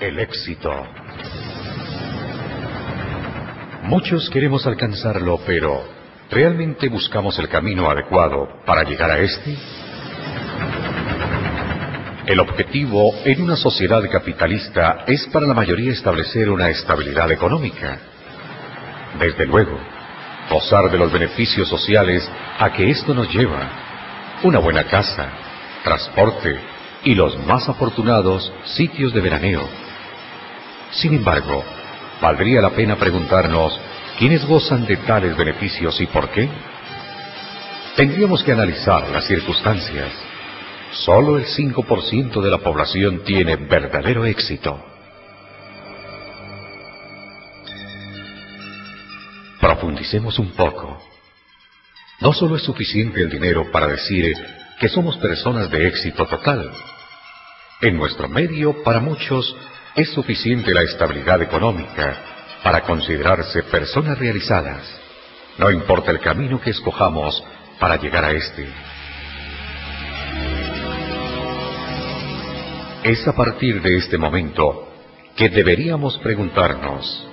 El éxito. Muchos queremos alcanzarlo, pero ¿realmente buscamos el camino adecuado para llegar a este? El objetivo en una sociedad capitalista es para la mayoría establecer una estabilidad económica. Desde luego, gozar de los beneficios sociales a que esto nos lleva. Una buena casa, transporte y los más afortunados sitios de veraneo sin embargo, valdría la pena preguntarnos quiénes gozan de tales beneficios y por qué. Tendríamos que analizar las circunstancias. Solo el 5% de la población tiene verdadero éxito. Profundicemos un poco. No solo es suficiente el dinero para decir que somos personas de éxito total. En nuestro medio, para muchos, es suficiente la estabilidad económica para considerarse personas realizadas. No importa el camino que escojamos para llegar a este. Es a partir de este momento que deberíamos preguntarnos,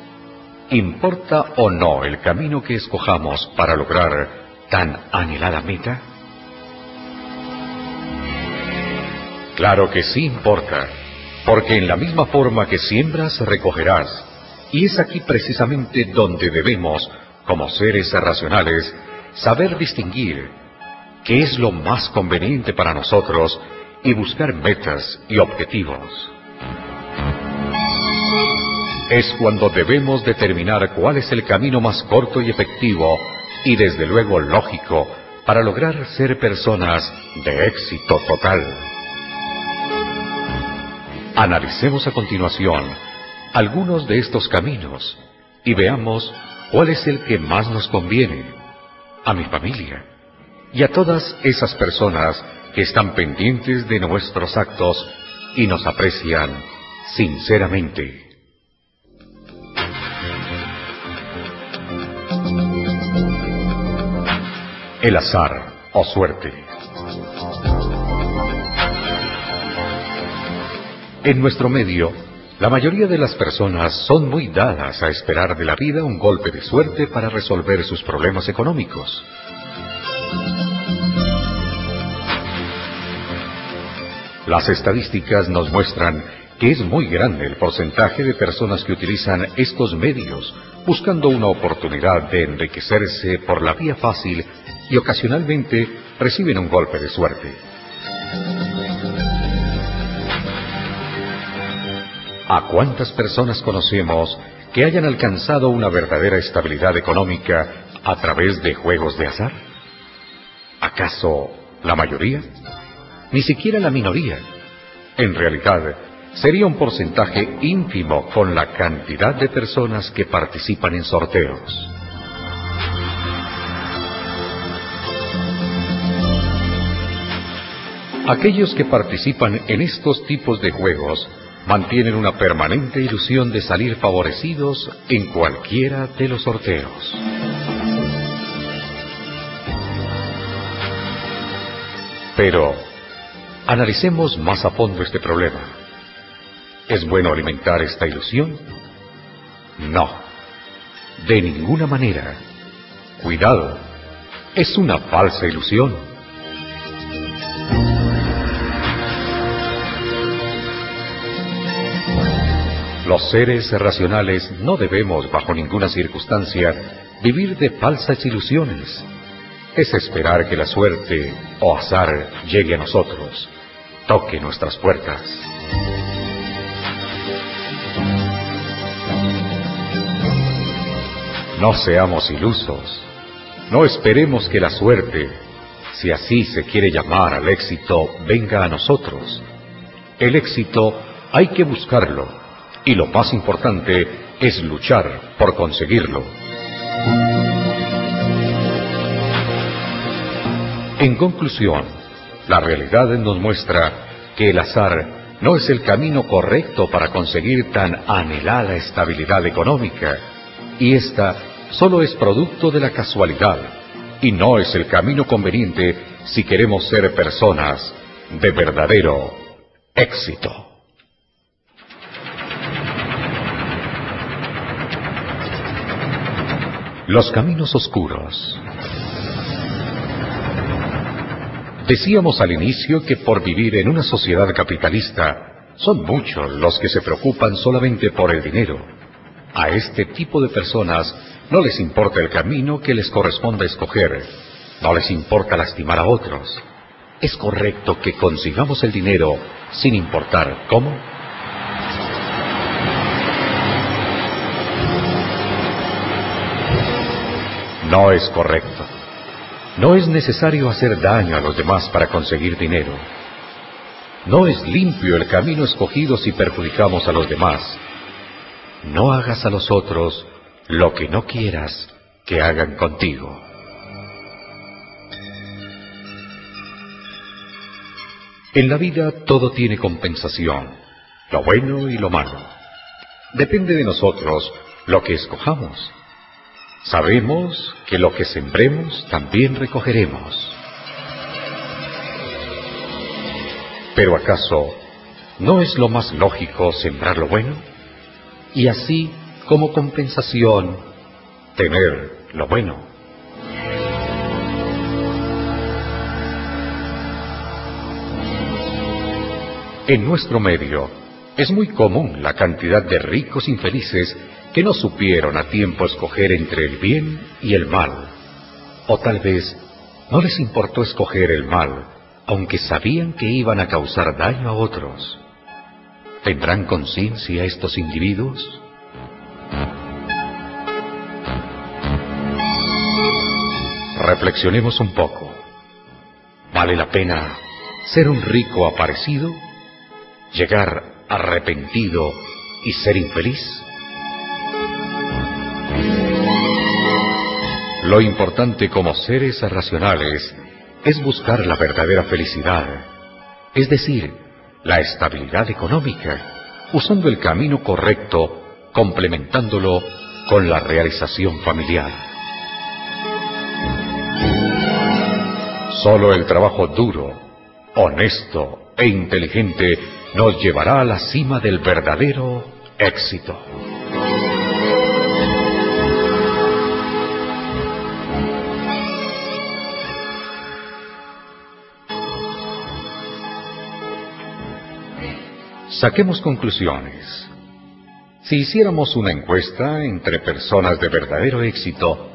¿importa o no el camino que escojamos para lograr tan anhelada meta? Claro que sí importa porque en la misma forma que siembras recogerás, y es aquí precisamente donde debemos, como seres racionales, saber distinguir qué es lo más conveniente para nosotros y buscar metas y objetivos. Es cuando debemos determinar cuál es el camino más corto y efectivo y desde luego lógico para lograr ser personas de éxito total. Analicemos a continuación algunos de estos caminos y veamos cuál es el que más nos conviene a mi familia y a todas esas personas que están pendientes de nuestros actos y nos aprecian sinceramente. El azar o suerte. En nuestro medio, la mayoría de las personas son muy dadas a esperar de la vida un golpe de suerte para resolver sus problemas económicos. Las estadísticas nos muestran que es muy grande el porcentaje de personas que utilizan estos medios buscando una oportunidad de enriquecerse por la vía fácil y ocasionalmente reciben un golpe de suerte. ¿A cuántas personas conocemos que hayan alcanzado una verdadera estabilidad económica a través de juegos de azar? ¿Acaso la mayoría? Ni siquiera la minoría. En realidad, sería un porcentaje ínfimo con la cantidad de personas que participan en sorteos. Aquellos que participan en estos tipos de juegos mantienen una permanente ilusión de salir favorecidos en cualquiera de los sorteos. Pero analicemos más a fondo este problema. ¿Es bueno alimentar esta ilusión? No, de ninguna manera. Cuidado, es una falsa ilusión. Los seres racionales no debemos, bajo ninguna circunstancia, vivir de falsas ilusiones. Es esperar que la suerte o azar llegue a nosotros, toque nuestras puertas. No seamos ilusos. No esperemos que la suerte, si así se quiere llamar al éxito, venga a nosotros. El éxito hay que buscarlo y lo más importante es luchar por conseguirlo. En conclusión, la realidad nos muestra que el azar no es el camino correcto para conseguir tan anhelada estabilidad económica, y esta solo es producto de la casualidad, y no es el camino conveniente si queremos ser personas de verdadero éxito. Los caminos oscuros. Decíamos al inicio que por vivir en una sociedad capitalista son muchos los que se preocupan solamente por el dinero. A este tipo de personas no les importa el camino que les corresponda escoger, no les importa lastimar a otros. ¿Es correcto que consigamos el dinero sin importar cómo? No es correcto. No es necesario hacer daño a los demás para conseguir dinero. No es limpio el camino escogido si perjudicamos a los demás. No hagas a los otros lo que no quieras que hagan contigo. En la vida todo tiene compensación, lo bueno y lo malo. Depende de nosotros lo que escojamos. Sabemos que lo que sembremos también recogeremos. Pero ¿acaso no es lo más lógico sembrar lo bueno? Y así, como compensación, tener lo bueno. En nuestro medio es muy común la cantidad de ricos infelices que no supieron a tiempo escoger entre el bien y el mal. O tal vez no les importó escoger el mal, aunque sabían que iban a causar daño a otros. ¿Tendrán conciencia estos individuos? Reflexionemos un poco. ¿Vale la pena ser un rico aparecido? ¿Llegar arrepentido y ser infeliz? Lo importante como seres racionales es buscar la verdadera felicidad, es decir, la estabilidad económica, usando el camino correcto, complementándolo con la realización familiar. Solo el trabajo duro, honesto e inteligente nos llevará a la cima del verdadero éxito. Saquemos conclusiones. Si hiciéramos una encuesta entre personas de verdadero éxito,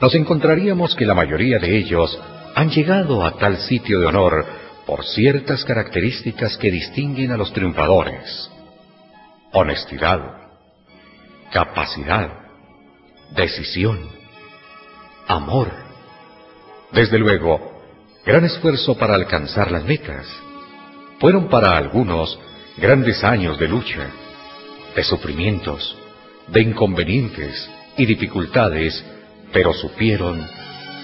nos encontraríamos que la mayoría de ellos han llegado a tal sitio de honor por ciertas características que distinguen a los triunfadores. Honestidad, capacidad, decisión, amor. Desde luego, gran esfuerzo para alcanzar las metas. Fueron para algunos grandes años de lucha, de sufrimientos, de inconvenientes y dificultades, pero supieron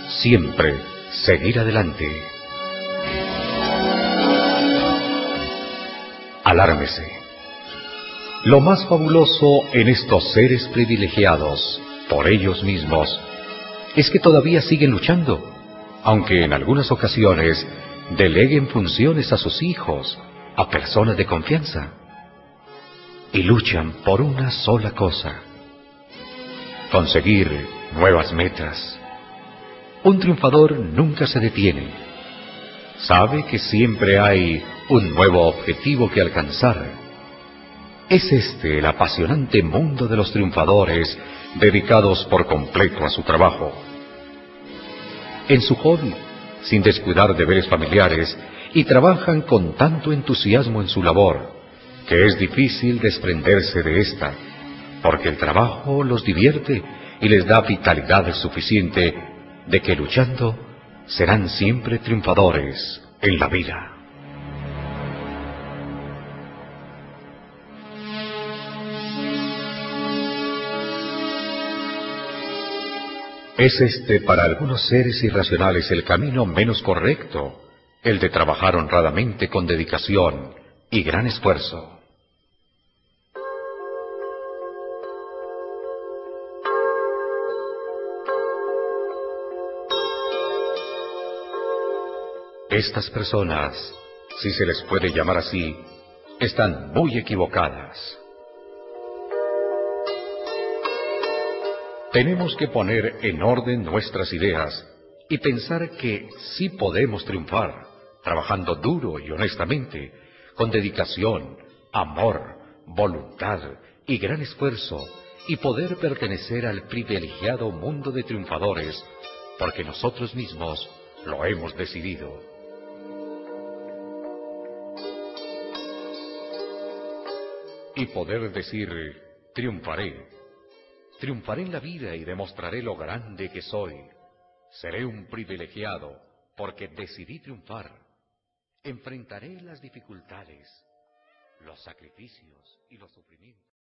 siempre seguir adelante. Alármese. Lo más fabuloso en estos seres privilegiados por ellos mismos es que todavía siguen luchando, aunque en algunas ocasiones deleguen funciones a sus hijos, a personas de confianza y luchan por una sola cosa, conseguir nuevas metas. Un triunfador nunca se detiene. Sabe que siempre hay un nuevo objetivo que alcanzar. Es este el apasionante mundo de los triunfadores dedicados por completo a su trabajo. En su hobby, sin descuidar deberes familiares, y trabajan con tanto entusiasmo en su labor que es difícil desprenderse de esta, porque el trabajo los divierte y les da vitalidad suficiente de que luchando serán siempre triunfadores en la vida. ¿Es este para algunos seres irracionales el camino menos correcto el de trabajar honradamente con dedicación y gran esfuerzo. Estas personas, si se les puede llamar así, están muy equivocadas. Tenemos que poner en orden nuestras ideas y pensar que sí podemos triunfar, trabajando duro y honestamente, con dedicación, amor, voluntad y gran esfuerzo, y poder pertenecer al privilegiado mundo de triunfadores, porque nosotros mismos lo hemos decidido. Y poder decir, triunfaré, triunfaré en la vida y demostraré lo grande que soy. Seré un privilegiado porque decidí triunfar. Enfrentaré las dificultades, los sacrificios y los sufrimientos.